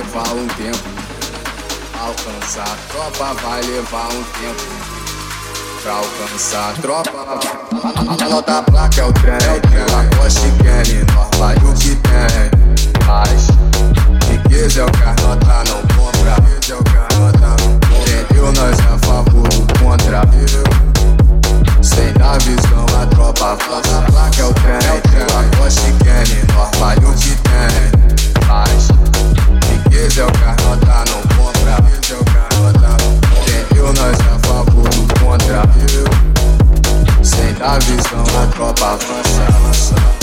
levar um tempo. Alcançar a tropa vai levar um tempo. Pra alcançar a tropa. A nota placa é o trem. Ela gosta e quer, nós vai o que tem. Mas riqueza é o que a nota não compra. Riqueza é o que a nota não compra. Entendeu? Nós é a favor do contra. Sem dar visão, a tropa avança. A placa é o trem, ela gosta e quer, nós vai o que tem. Mas é o a nota não. Riqueza é o a nota não compra. Entendeu? Nós é a favor do contra. Sem dar visão, a tropa avança.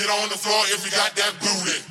Get on the floor if you got that booty.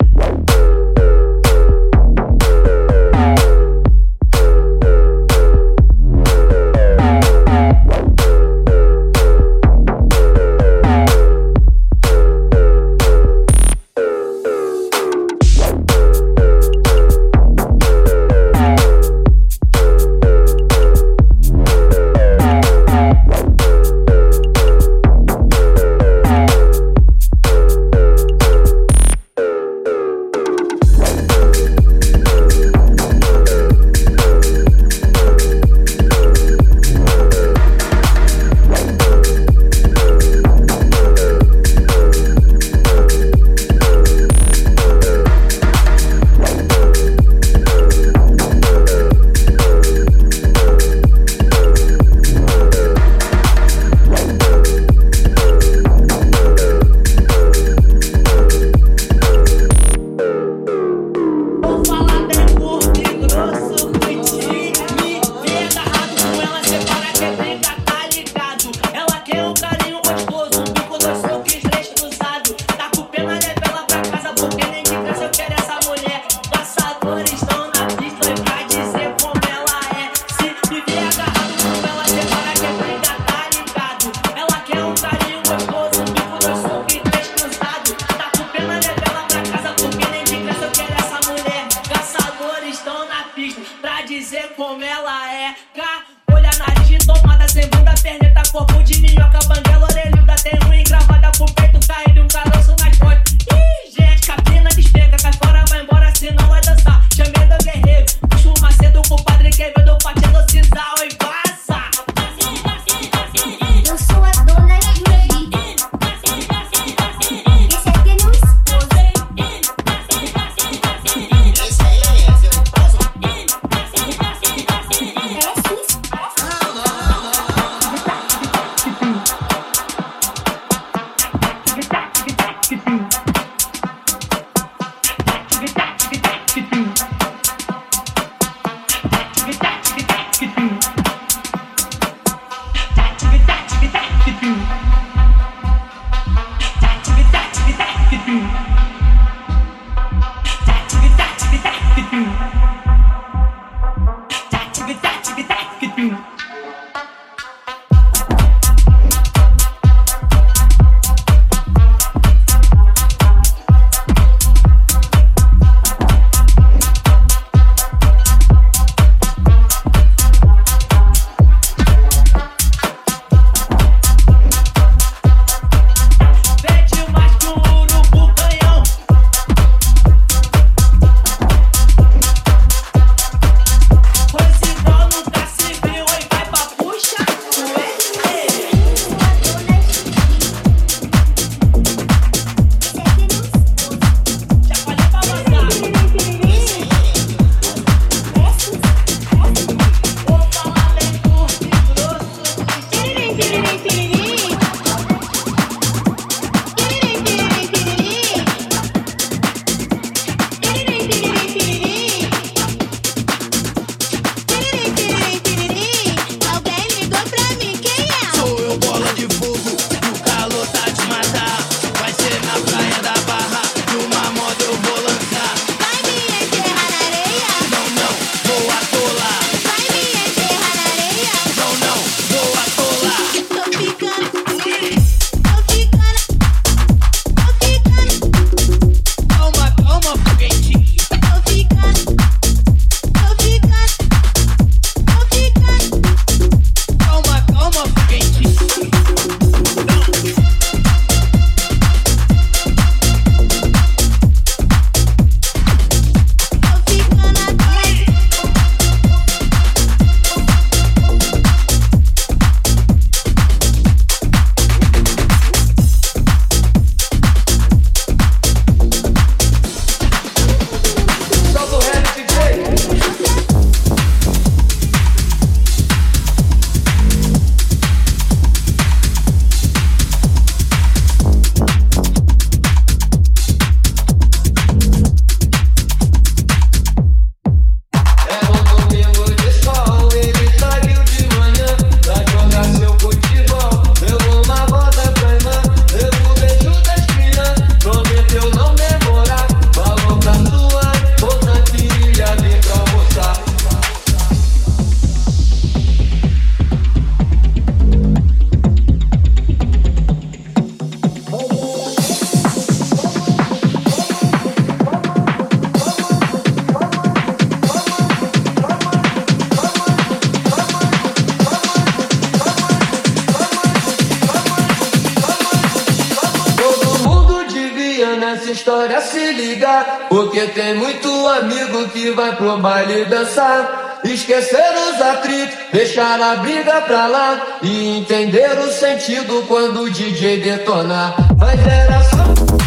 Deixar a briga pra lá. E entender o sentido quando o DJ detonar. Mas era só.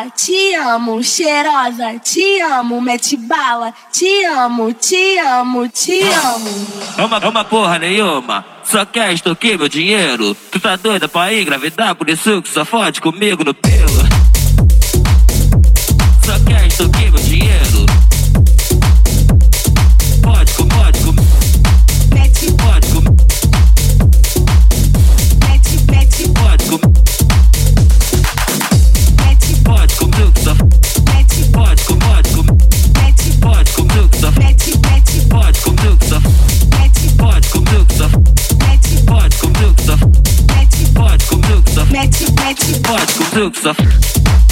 Bala, te amo, cheirosa, te amo, mete bala, te amo, te amo, te amo. É uma, porra nenhuma, só quer extorquir meu dinheiro. Tu tá doida pra engravidar, por isso que só fode comigo no pelo. Só quer extorquir meu dinheiro. Mete.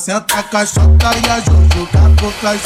Senta caixota e a Jojo com a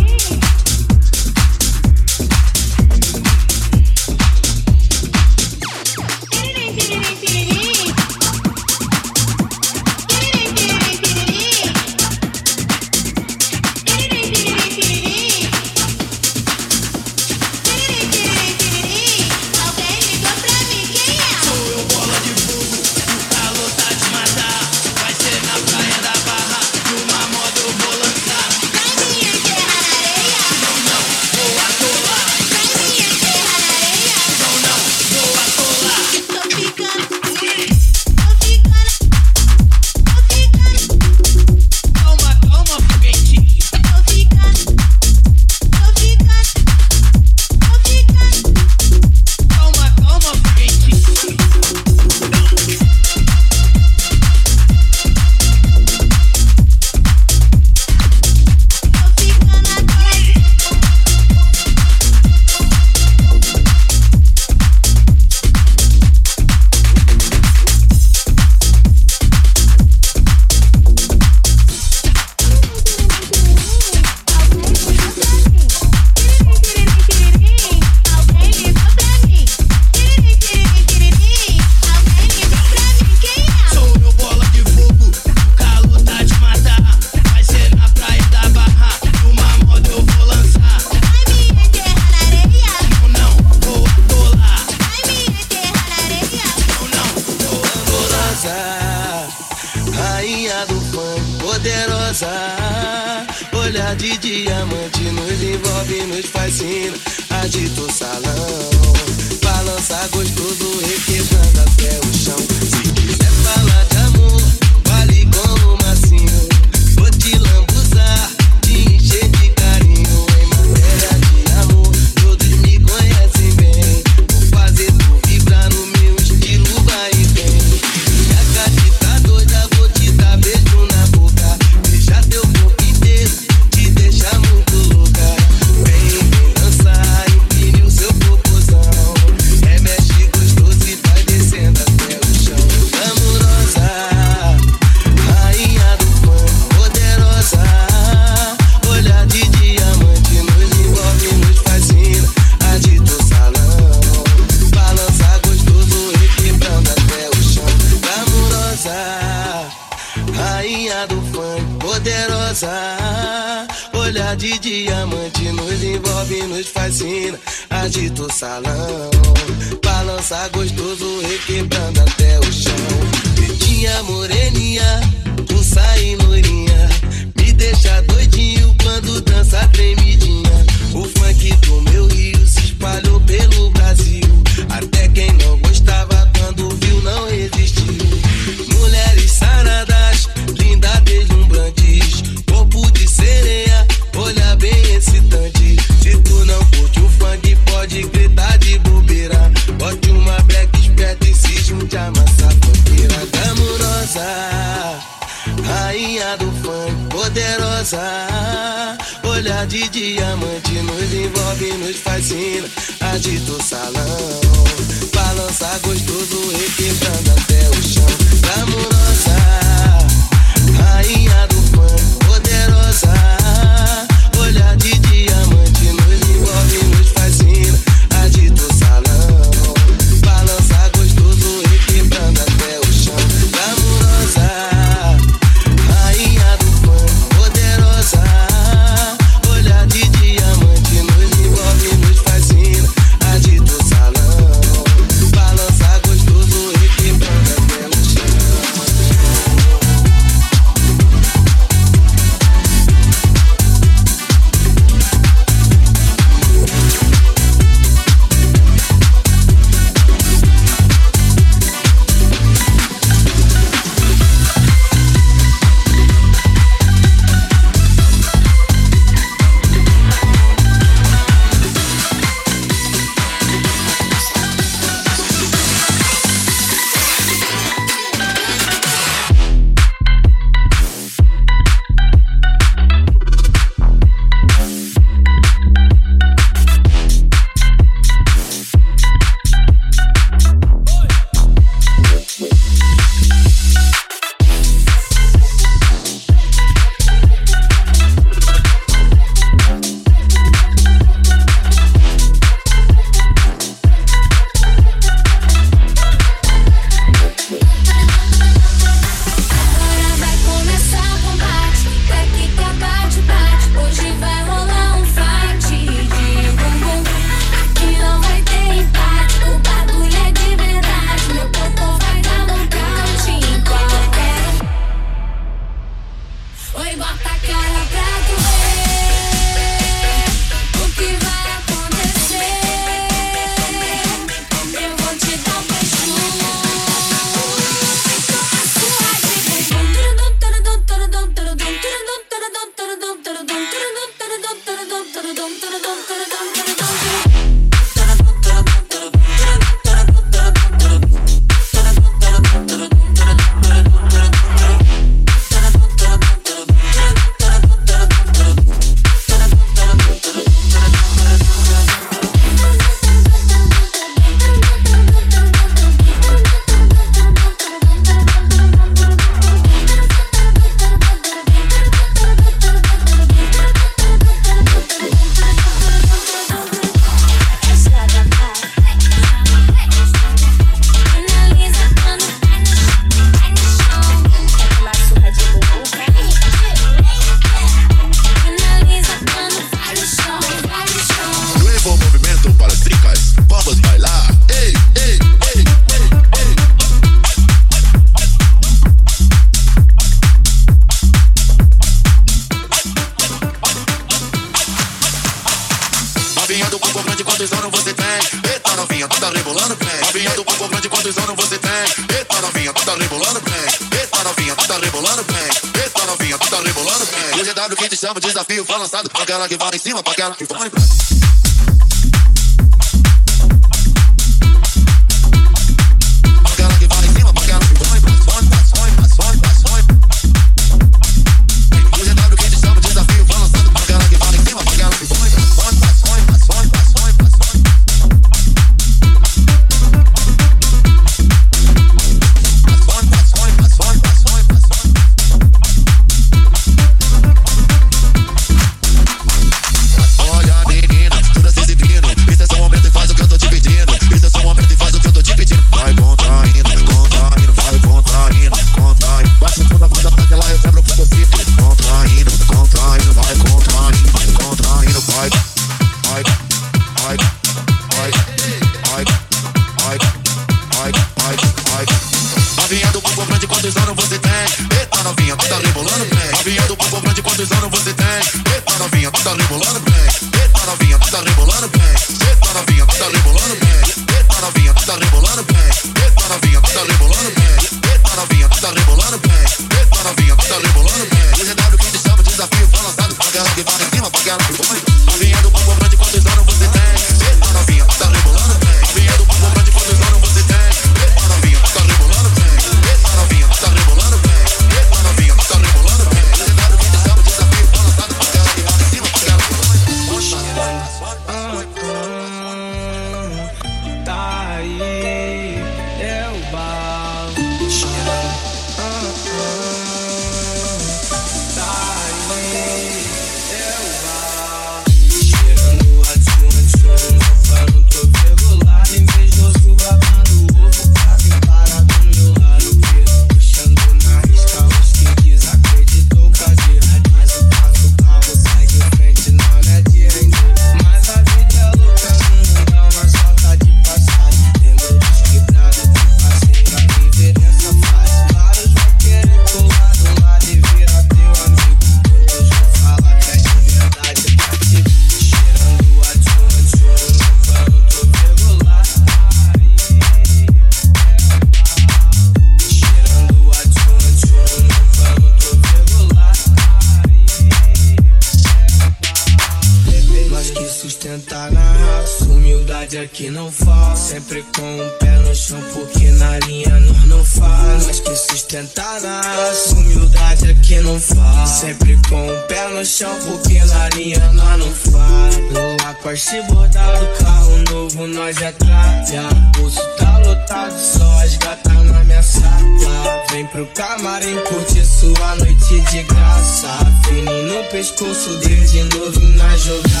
caminhando lá no fado A Porsche bordado, carro novo, nós é O Bolso tá lotado, só as gata na minha sala. Vem pro camarim curte sua noite de graça. Fininho no pescoço, desde novo na jogada.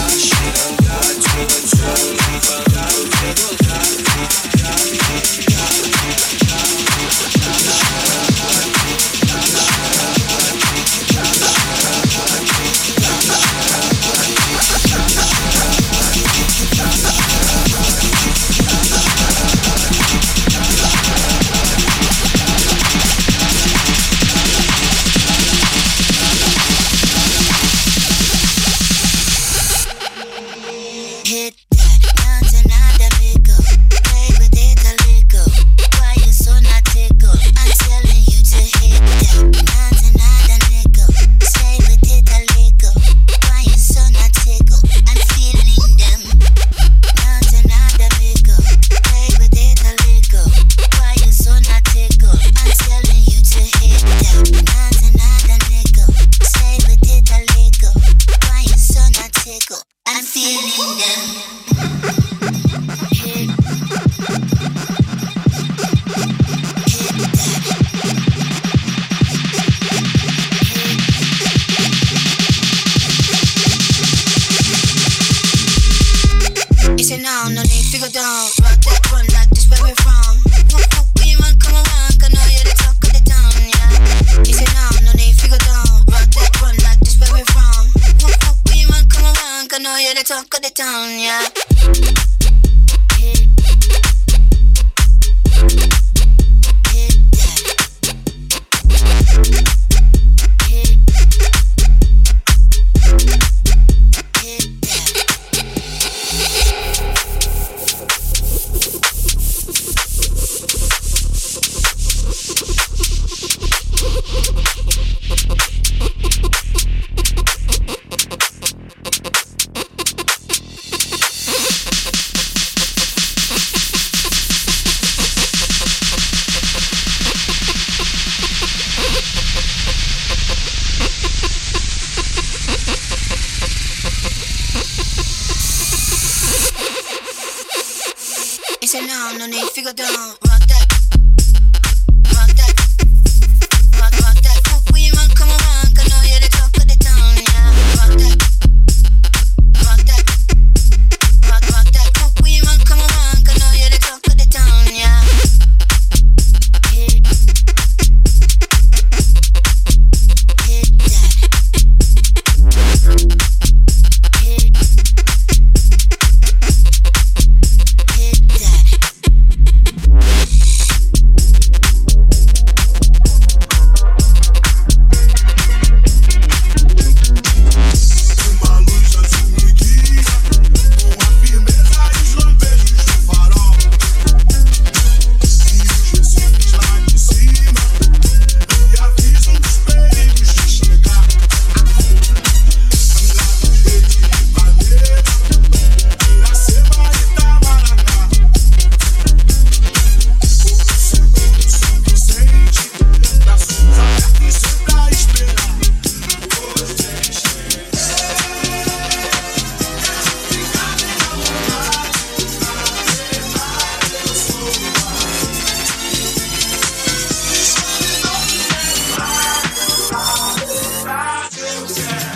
down, yeah. Yeah.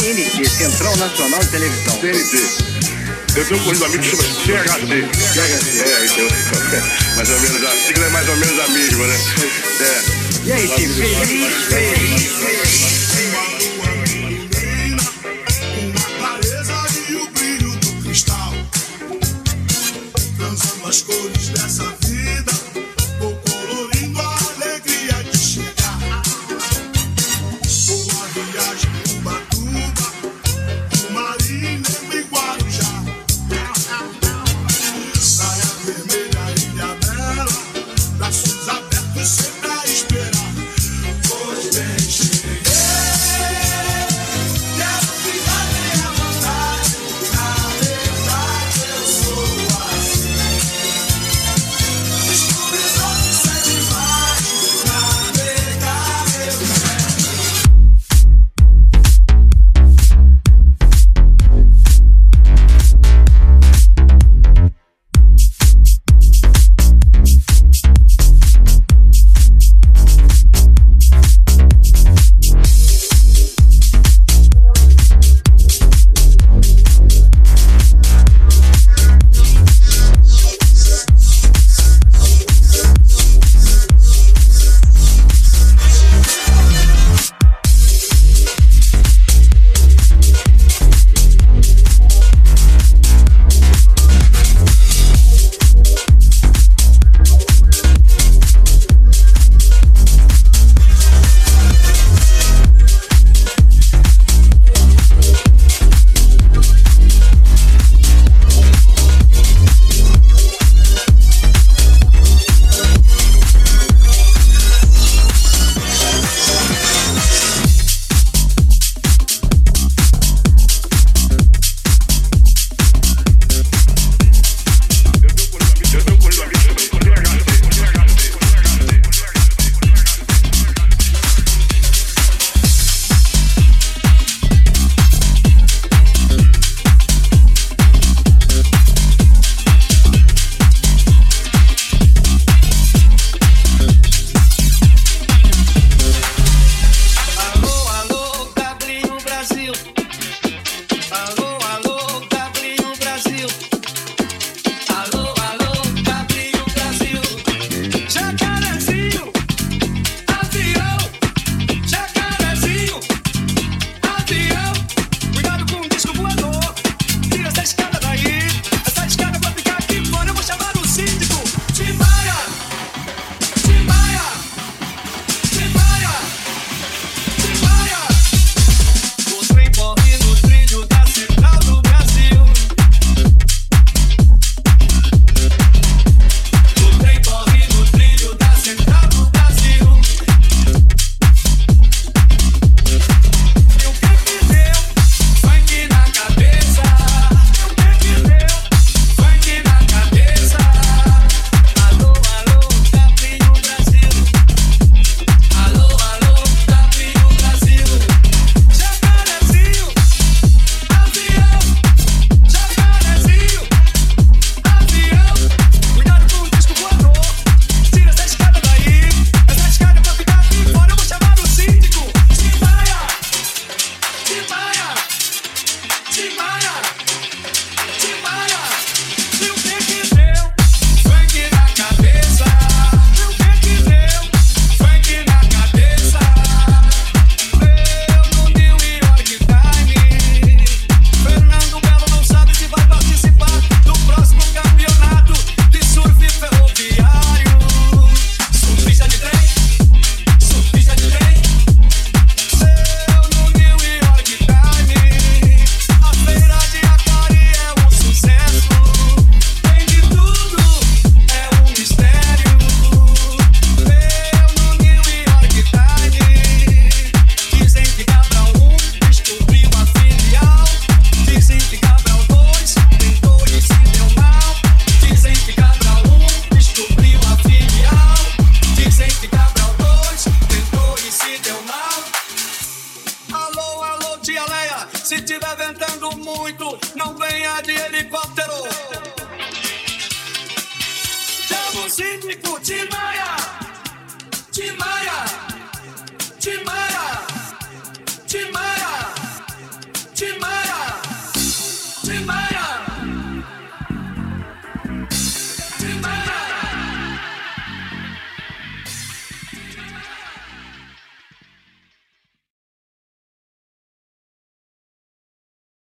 CNT, Central Nacional de Televisão. CNT. Eu tenho um conjunto amigo. que chama CHC. CHC. É, então, mais ou menos, a sigla é mais ou menos a mesma, né? É. E aí, time? Feliz, feliz, feliz. As cores